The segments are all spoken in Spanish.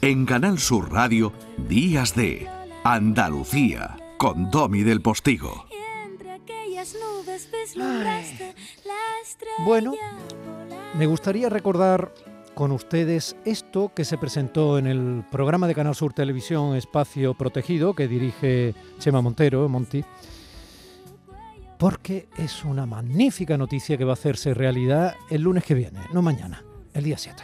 En Canal Sur Radio, Días de Andalucía, con Domi del Postigo. Bueno, me gustaría recordar con ustedes esto que se presentó en el programa de Canal Sur Televisión Espacio Protegido que dirige Chema Montero, Monti, porque es una magnífica noticia que va a hacerse realidad el lunes que viene, no mañana, el día 7.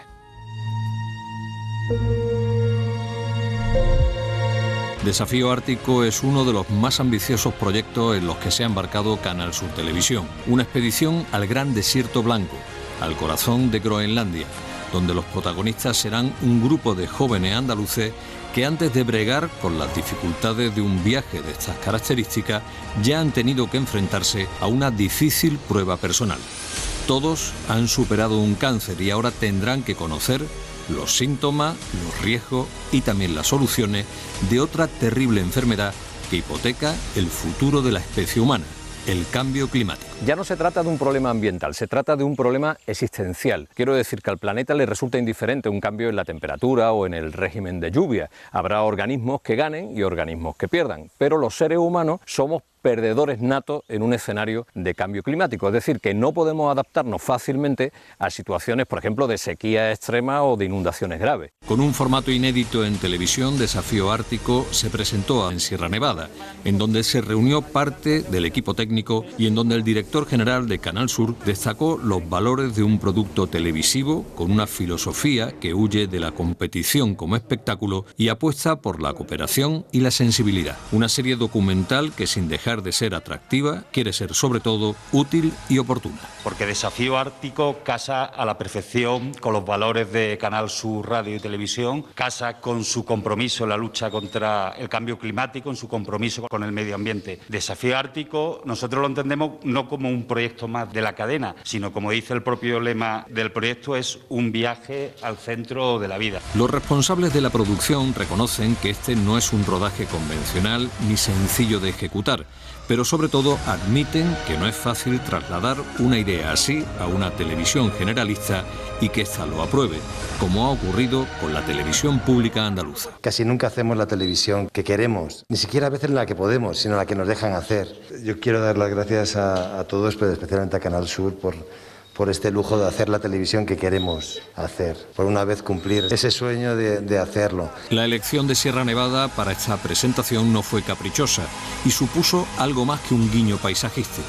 Desafío Ártico es uno de los más ambiciosos proyectos en los que se ha embarcado Canal Sur Televisión. Una expedición al gran desierto blanco, al corazón de Groenlandia, donde los protagonistas serán un grupo de jóvenes andaluces que antes de bregar con las dificultades de un viaje de estas características ya han tenido que enfrentarse a una difícil prueba personal. Todos han superado un cáncer y ahora tendrán que conocer los síntomas, los riesgos y también las soluciones de otra terrible enfermedad que hipoteca el futuro de la especie humana, el cambio climático. Ya no se trata de un problema ambiental, se trata de un problema existencial. Quiero decir que al planeta le resulta indiferente un cambio en la temperatura o en el régimen de lluvia. Habrá organismos que ganen y organismos que pierdan, pero los seres humanos somos perdedores natos en un escenario de cambio climático, es decir, que no podemos adaptarnos fácilmente a situaciones, por ejemplo, de sequía extrema o de inundaciones graves. Con un formato inédito en televisión, Desafío Ártico se presentó en Sierra Nevada, en donde se reunió parte del equipo técnico y en donde el director general de Canal Sur destacó los valores de un producto televisivo con una filosofía que huye de la competición como espectáculo y apuesta por la cooperación y la sensibilidad. Una serie documental que sin dejar de ser atractiva, quiere ser sobre todo útil y oportuna. Porque Desafío Ártico casa a la perfección con los valores de Canal Sur Radio y Televisión, casa con su compromiso en la lucha contra el cambio climático, en su compromiso con el medio ambiente. Desafío Ártico nosotros lo entendemos no como un proyecto más de la cadena, sino como dice el propio lema del proyecto, es un viaje al centro de la vida. Los responsables de la producción reconocen que este no es un rodaje convencional ni sencillo de ejecutar pero sobre todo admiten que no es fácil trasladar una idea así a una televisión generalista y que ésta lo apruebe, como ha ocurrido con la televisión pública andaluza. Casi nunca hacemos la televisión que queremos, ni siquiera a veces la que podemos, sino la que nos dejan hacer. Yo quiero dar las gracias a, a todos, pero especialmente a Canal Sur por por este lujo de hacer la televisión que queremos hacer, por una vez cumplir ese sueño de, hacerlo. La elección de Sierra Nevada para esta presentación no fue caprichosa y supuso algo más que un guiño paisajístico.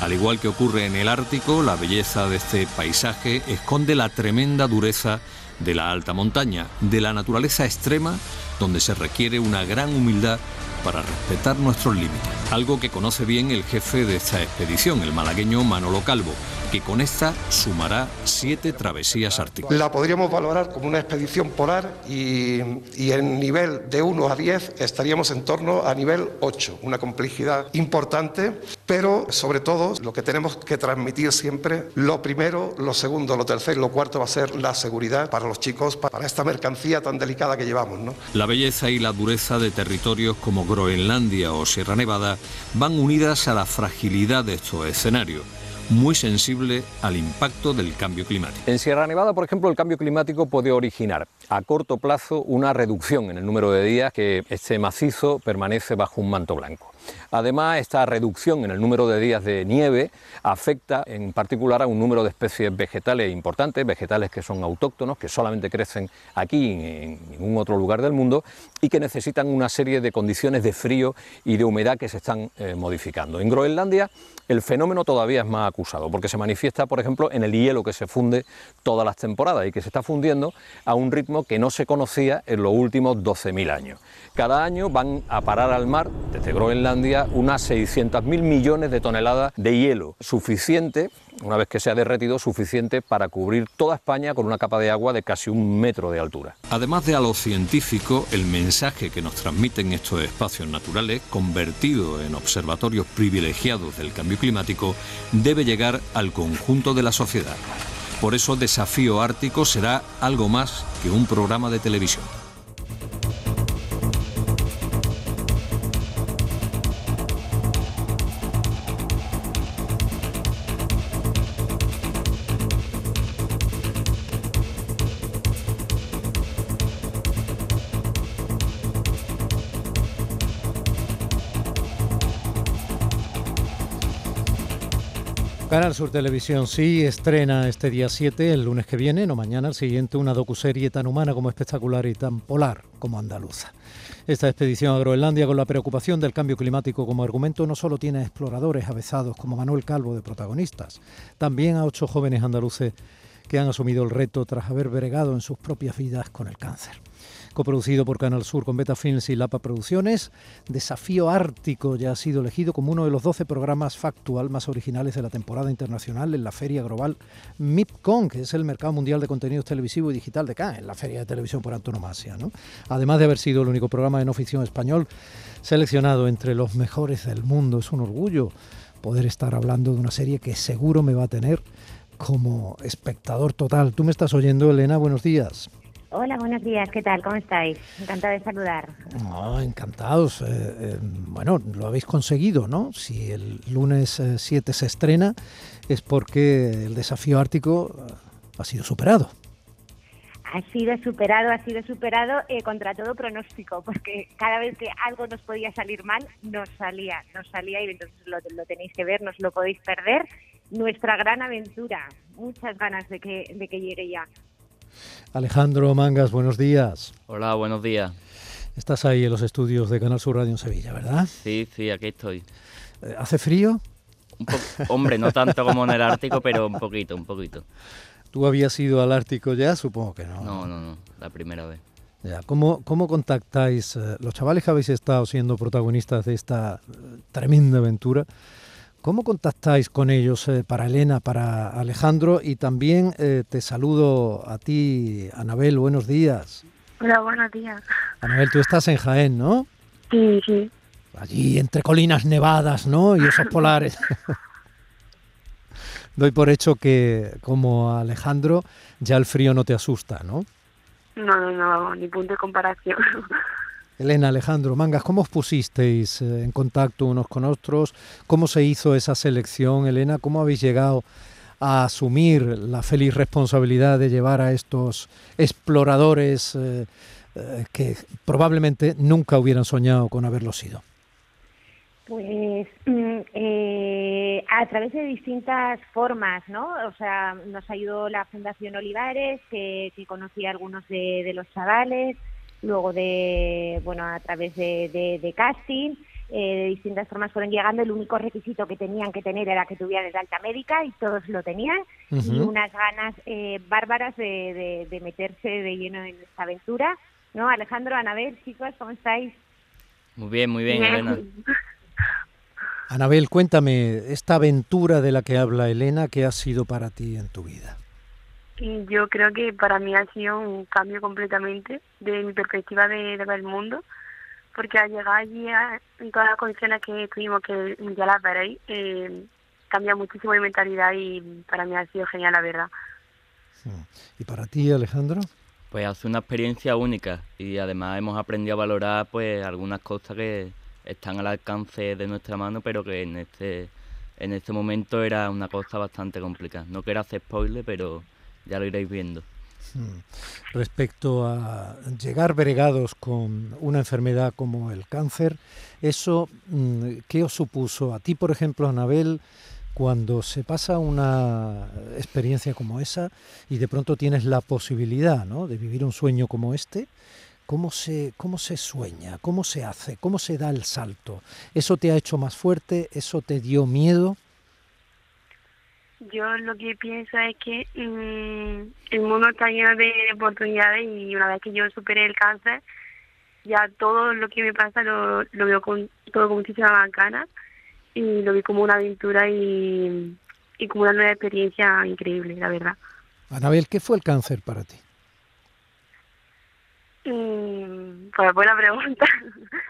Al igual que ocurre en el Ártico, la belleza de este paisaje esconde la tremenda dureza de la alta montaña, de la naturaleza extrema, donde se requiere una gran humildad para respetar nuestros límites. Algo que conoce bien el jefe de esta expedición, el malagueño Manolo Calvo, que con esta sumará siete travesías árticas. La podríamos valorar como una expedición polar y, en nivel de 1 a 10 estaríamos en torno a nivel 8, una complejidad importante, pero sobre todo lo que tenemos que transmitir siempre, lo primero, lo segundo, lo tercero y lo cuarto va a ser la seguridad para los chicos, para esta mercancía tan delicada que llevamos. ¿no? La belleza y la dureza de territorios como Groenlandia o Sierra Nevada van unidas a la fragilidad de estos escenarios muy sensible al impacto del cambio climático. En Sierra Nevada, por ejemplo, el cambio climático puede originar a corto plazo una reducción en el número de días que este macizo permanece bajo un manto blanco. Además, esta reducción en el número de días de nieve afecta en particular a un número de especies vegetales importantes, vegetales que son autóctonos, que solamente crecen aquí en ningún otro lugar del mundo y que necesitan una serie de condiciones de frío y de humedad que se están eh, modificando. En Groenlandia el fenómeno todavía es más acusado porque se manifiesta, por ejemplo, en el hielo que se funde todas las temporadas y que se está fundiendo a un ritmo que no se conocía en los últimos 12.000 años. Cada año van a parar al mar, desde Groenlandia, unas 600.000 millones de toneladas de hielo, suficiente, una vez que se ha derretido, suficiente para cubrir toda España con una capa de agua de casi un metro de altura. Además de a lo científico, el mensaje que nos transmiten estos espacios naturales, convertidos en observatorios privilegiados del cambio climático, debe llegar al conjunto de la sociedad. Por eso Desafío Ártico será algo más que un programa de televisión. Canal Sur Televisión sí estrena este día 7, el lunes que viene, no mañana, el siguiente, una docuserie tan humana como espectacular y tan polar como andaluza. Esta expedición a Groenlandia con la preocupación del cambio climático como argumento no solo tiene exploradores avezados como Manuel Calvo de protagonistas, también a ocho jóvenes andaluces que han asumido el reto tras haber bregado en sus propias vidas con el cáncer coproducido por Canal Sur con Beta Films y Lapa Producciones. Desafío Ártico ya ha sido elegido como uno de los 12 programas factual más originales de la temporada internacional en la Feria Global MIPCON, que es el mercado mundial de contenidos televisivo y digital de Cannes, la feria de televisión por antonomasia. ¿no? Además de haber sido el único programa de no ficción español seleccionado entre los mejores del mundo, es un orgullo poder estar hablando de una serie que seguro me va a tener como espectador total. Tú me estás oyendo, Elena, buenos días. Hola, buenos días, ¿qué tal? ¿Cómo estáis? Encantada de saludar. encantados. Eh, eh, bueno, lo habéis conseguido, ¿no? Si el lunes 7 eh, se estrena es porque el desafío ártico ha sido superado. Ha sido superado, ha sido superado contra todo pronóstico, porque cada vez que algo nos podía salir mal, nos salía, nos salía y entonces lo, lo tenéis que ver, no os lo podéis perder. Nuestra gran aventura, muchas ganas de que, de que llegue ya. Alejandro Mangas, buenos días. Hola, buenos días. Estás ahí en los estudios de Canal Sur Radio en Sevilla, ¿verdad? Sí, sí, aquí estoy. Eh, ¿Hace frío? hombre, no tanto como en el Ártico, pero un poquito, un poquito. ¿Tú habías ido al Ártico ya? Supongo que no. No, no, no, la primera vez. Ya, ¿cómo, cómo contactáis, eh, los chavales que habéis estado siendo protagonistas de esta eh, tremenda aventura, ¿Cómo contactáis con ellos eh, para Elena, para Alejandro? Y también eh, te saludo a ti, Anabel, buenos días. Hola, buenos días. Anabel, tú estás en Jaén, ¿no? Sí, sí. Allí entre colinas nevadas, ¿no? Y esos polares. Doy por hecho que, como Alejandro, ya el frío no te asusta, ¿no? No, no, no, ni punto de comparación. Elena, Alejandro, Mangas, ¿cómo os pusisteis eh, en contacto unos con otros? ¿Cómo se hizo esa selección, Elena? ¿Cómo habéis llegado a asumir la feliz responsabilidad de llevar a estos exploradores eh, eh, que probablemente nunca hubieran soñado con haberlo sido? Pues mm, a través de distintas formas, ¿no? O sea, nos ayudó la Fundación Olivares, que, que conocí a algunos de los chavales, luego de, bueno, a través de, casting, eh, de distintas formas fueron llegando. El único requisito que tenían que tener era que tuvieran de alta médica y todos lo tenían. Y unas ganas eh, bárbaras de, de, meterse de lleno en esta aventura. ¿No? Alejandro, Anabel, chicos, ¿cómo estáis? Muy bien, muy bien, Elena. Anabel, cuéntame, esta aventura de la que habla Elena, ¿qué ha sido para ti en tu vida? Yo creo que para mí ha sido un cambio completamente de mi perspectiva de, ver el mundo, porque al llegar allí en todas las condiciones que tuvimos, que ya las veréis, eh, cambia muchísimo mi mentalidad y para mí ha sido genial, la verdad. ¿Y para ti, Alejandro? Pues hace una experiencia única y además hemos aprendido a valorar pues algunas cosas que están al alcance de nuestra mano, pero que en este en este momento era una cosa bastante complicada. No quiero hacer spoiler, pero ya lo iréis viendo. Hmm. Respecto a llegar bregados con una enfermedad como el cáncer, ¿eso mm, qué os supuso? A ti, por ejemplo, Anabel, cuando se pasa una experiencia como esa y de pronto tienes la posibilidad ¿no? de vivir un sueño como este, ¿cómo se, ¿cómo se sueña? ¿Cómo se hace? ¿Cómo se da el salto? ¿Eso te ha hecho más fuerte? ¿Eso te dio miedo? Yo lo que pienso es que mm, el mundo está lleno de oportunidades y una vez que yo superé el cáncer, ya todo lo que me pasa lo, lo veo con todo con muchísima bacana y lo vi como una aventura y, y como una nueva experiencia increíble, la verdad. Anabel, ¿qué fue el cáncer para ti? Mm, pues buena pregunta.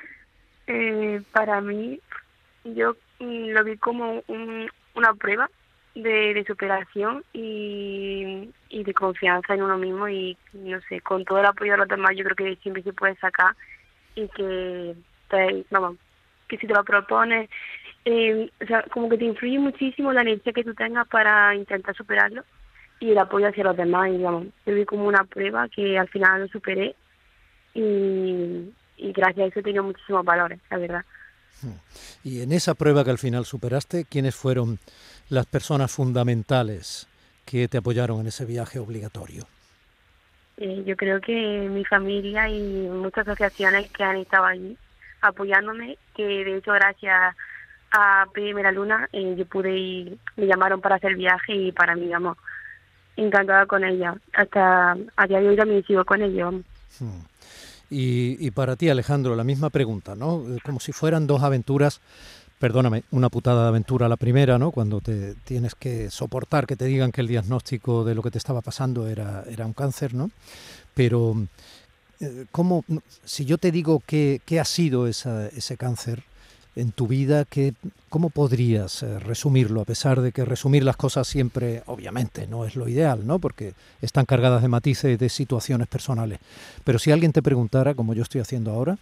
eh, para mí, yo mm, lo vi como un, una prueba de, superación y, y, de confianza en uno mismo y no sé, con todo el apoyo de los demás yo creo que siempre se puede sacar y que, te, vamos, que si te lo propones, eh, o sea, como que te influye muchísimo la energía que tú tengas para intentar superarlo y el apoyo hacia los demás y digamos, yo vi como una prueba que al final lo superé y, y gracias a eso he tenido muchísimos valores, la verdad. Y en esa prueba que al final superaste, ¿quiénes fueron las personas fundamentales que te apoyaron en ese viaje obligatorio? Eh, yo creo que mi familia y muchas asociaciones que han estado allí apoyándome, que de hecho gracias a Primera Luna eh, yo pude ir, me llamaron para hacer el viaje y para mí, vamos, encantada con ella. Hasta a día de hoy también sigo con ella. Hmm. Y, y para ti, Alejandro, la misma pregunta, ¿no? Como si fueran dos aventuras perdóname, una putada de aventura la primera, ¿no? Cuando te tienes que soportar que te digan que el diagnóstico de lo que te estaba pasando era, era un cáncer, ¿no? Pero, eh, ¿cómo, si yo te digo qué, qué ha sido esa, ese cáncer en tu vida, ¿qué, ¿cómo podrías eh, resumirlo? A pesar de que resumir las cosas siempre, obviamente, no es lo ideal, ¿no? Porque están cargadas de matices, de situaciones personales. Pero si alguien te preguntara, como yo estoy haciendo ahora,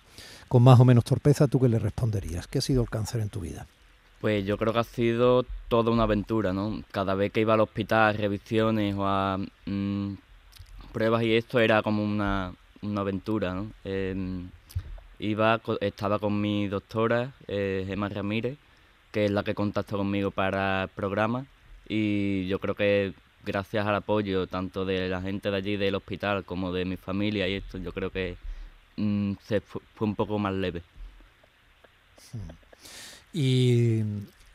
con más o menos torpeza, ¿tú qué le responderías? ¿Qué ha sido el cáncer en tu vida? Pues yo creo que ha sido toda una aventura, ¿no? Cada vez que iba al hospital, a revisiones o a mm, pruebas y esto era como una, aventura, ¿no? Em, iba, estaba con mi doctora, eh, Gemma Ramírez, que es la que contactó conmigo para el programa y yo creo que gracias al apoyo tanto de la gente de allí del hospital como de mi familia y esto, yo creo que Mm, se fue, un poco más leve. Y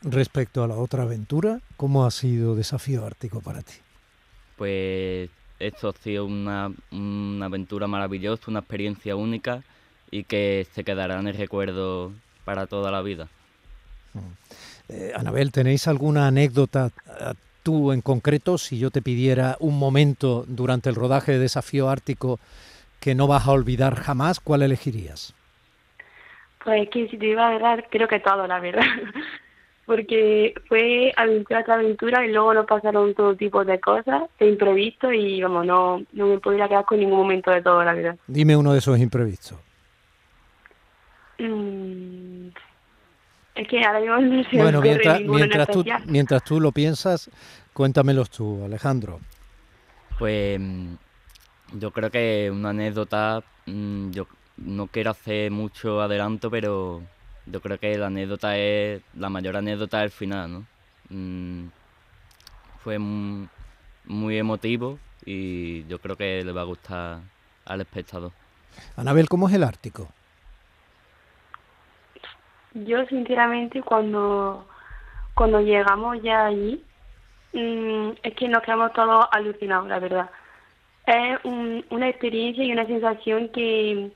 respecto a la otra aventura, ¿cómo ha sido Desafío Ártico para ti? Pues esto ha sido una, una aventura maravillosa, una experiencia única y que se quedará en el recuerdo para toda la vida. Eh, Anabel, ¿tenéis alguna anécdota tú en concreto? Si yo te pidiera un momento durante el rodaje de Desafío Ártico que no vas a olvidar jamás, ¿cuál elegirías? Pues que si te iba a verdad, creo que todo, la verdad. Porque fue aventura tras aventura y luego nos pasaron todo tipo de cosas, de imprevisto y vamos, no, no me podría quedar con ningún momento de todo, la verdad. Dime uno de esos imprevistos. Mm, es que ahora mismo no sé Bueno, mientras, mientras, tú, mientras tú lo piensas, cuéntamelos tú, Alejandro. Pues yo creo que una anécdota, mm, yo no quiero hacer mucho adelanto, pero yo creo que la anécdota es, la mayor anécdota del final, ¿no? Mm, fue muy, emotivo y yo creo que le va a gustar al espectador. Anabel, ¿cómo es el Ártico? Yo sinceramente cuando, cuando llegamos ya allí, mm, es que nos quedamos todos alucinados, la verdad es una experiencia y una sensación que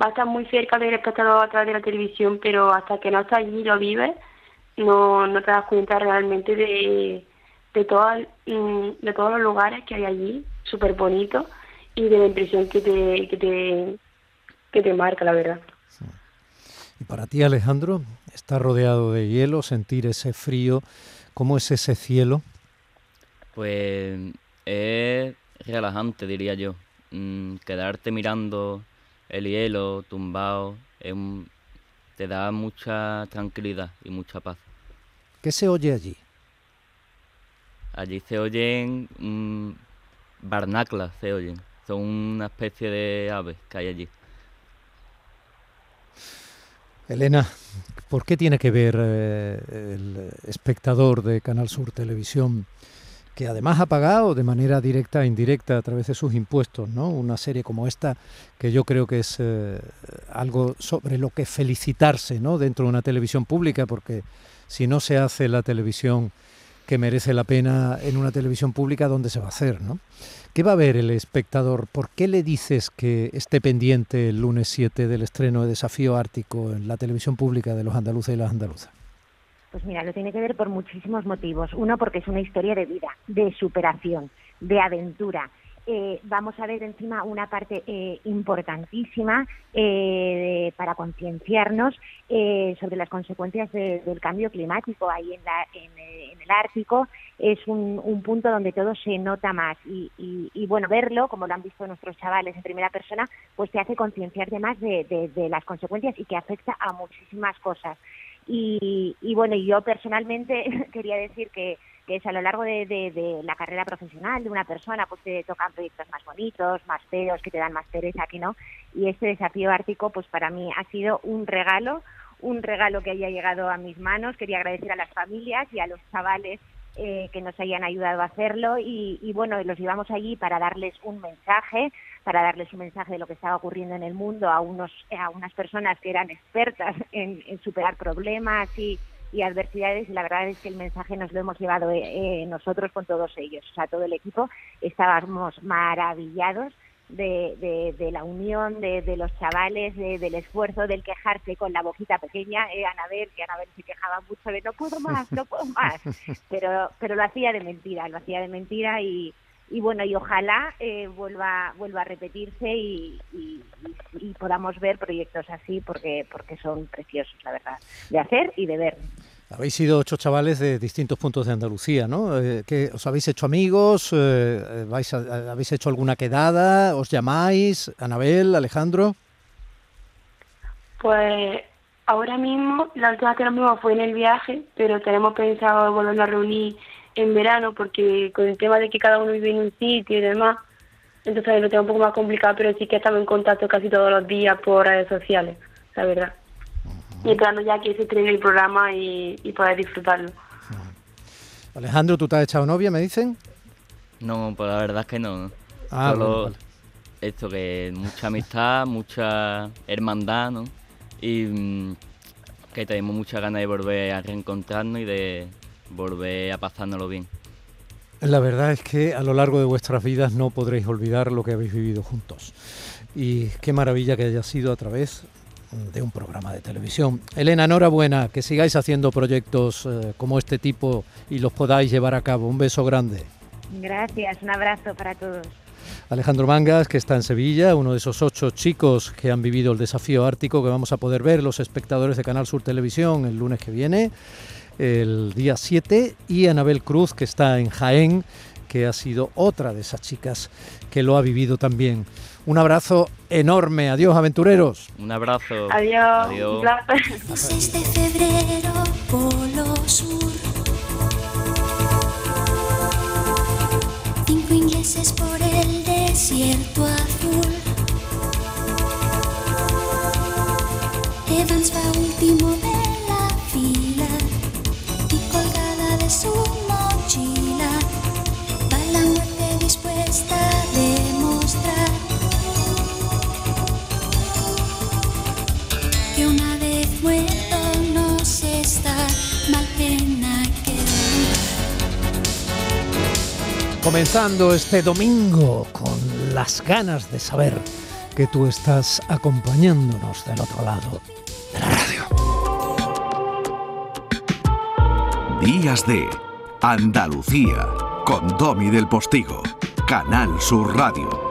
va a estar muy cerca del espectador a través de la televisión, pero hasta que no estás allí y lo vives, no, no te das cuenta realmente de, de, mm, de todos los lugares que hay allí, súper bonitos, y de la impresión que te, que te, que te marca, la verdad. Y para ti, Alejandro, estar rodeado de hielo, sentir ese frío, ¿cómo es ese cielo? Pues es relajante, diría yo. Mm, quedarte mirando el hielo tumbado te da mucha tranquilidad y mucha paz. ¿Qué se oye allí? Allí se oyen mm, barnaclas, se oyen. Son una especie de aves que hay allí. Elena, ¿por qué tiene que ver eh, el espectador de Canal Sur Televisión que además ha pagado de manera directa e indirecta a través de sus impuestos, ¿no? Una serie como esta, que yo creo que es eh, algo sobre lo que felicitarse, ¿no? Dentro de una televisión pública, porque si no se hace la televisión que merece la pena en una televisión pública, ¿dónde se va a hacer, no? ¿Qué va a ver el espectador? ¿Por qué le dices que esté pendiente el lunes 7 del estreno de Desafío Ártico en la televisión pública de los andaluces y las andaluzas? Pues mira, lo tiene que ver por muchísimos motivos. Uno, porque es una historia de vida, de superación, de aventura. Eh, vamos a ver encima una parte eh, importantísima eh, para concienciarnos sobre las consecuencias del cambio climático ahí en, el Ártico. Es un, punto donde todo se nota más y, bueno, verlo, como lo han visto nuestros chavales en primera persona, pues te hace concienciarte más de las consecuencias y que afecta a muchísimas cosas. Y, bueno, yo personalmente quería decir que, es a lo largo de, la carrera profesional de una persona, pues te tocan proyectos más bonitos, más feos, que te dan más pereza, aquí no. Y este desafío ártico, pues para mí ha sido un regalo, un regalo que haya llegado a mis manos. Quería agradecer a las familias y a los chavales eh, que nos hayan ayudado a hacerlo y, bueno, los llevamos allí para darles un mensaje, para darles un mensaje de lo que estaba ocurriendo en el mundo a, unos, a unas personas que eran expertas en, superar problemas y, adversidades y la verdad es que el mensaje nos lo hemos llevado eh, nosotros con todos ellos, o sea, todo el equipo estábamos maravillados de, de, la unión de, de los chavales, del esfuerzo, del quejarse con la boquita pequeña, eh, Anabel, que Anabel se quejaba mucho de no puedo más, no puedo más, pero, pero lo hacía de mentira, lo hacía de mentira y, y bueno, y ojalá eh, vuelva, vuelva a repetirse y, y, y, podamos ver proyectos así porque, porque son preciosos, la verdad, de hacer y de ver. Habéis sido ocho chavales de distintos puntos de Andalucía, ¿no? Eh, ¿Os habéis hecho amigos? Eh, vais ¿Habéis hecho alguna quedada? ¿Os llamáis? Anabel, Alejandro. Pues ahora mismo, la última que nos vimos fue en el viaje, pero tenemos pensado volver a reunir en verano porque con el tema de que cada uno vive en un sitio y demás, entonces lo tengo un poco más complicado, pero sí que estamos en contacto casi todos los días por redes sociales, la verdad y esperando ya que se estrene el programa y, poder disfrutarlo. Alejandro, ¿tú te has echado novia, me dicen? No, pues la verdad es que no. Ah, Solo esto que mucha amistad, mucha hermandad, ¿no? Y mm, que tenemos muchas ganas de volver a reencontrarnos y de volver a pasárnoslo bien. La verdad es que a lo largo de vuestras vidas no podréis olvidar lo que habéis vivido juntos. Y qué maravilla que haya sido a través de un programa de televisión. Elena, enhorabuena, que sigáis haciendo proyectos eh, como este tipo y los podáis llevar a cabo. Un beso grande. Gracias, un abrazo para todos. Alejandro Mangas, que está en Sevilla, uno de esos ocho chicos que han vivido el desafío ártico, que vamos a poder ver los espectadores de Canal Sur Televisión el lunes que viene, el día 7, y Anabel Cruz, que está en Jaén, que ha sido otra de esas chicas que lo ha vivido también. Un abrazo enorme. Adiós, aventureros. Un abrazo. Adiós. Adiós. 6 de febrero, Polo Sur. Cinco ingleses por el desierto azul. Evans va último de Comenzando este domingo con las ganas de saber que tú estás acompañándonos del otro lado de la radio. Días de Andalucía con Domi del Postigo, Canal Sur Radio.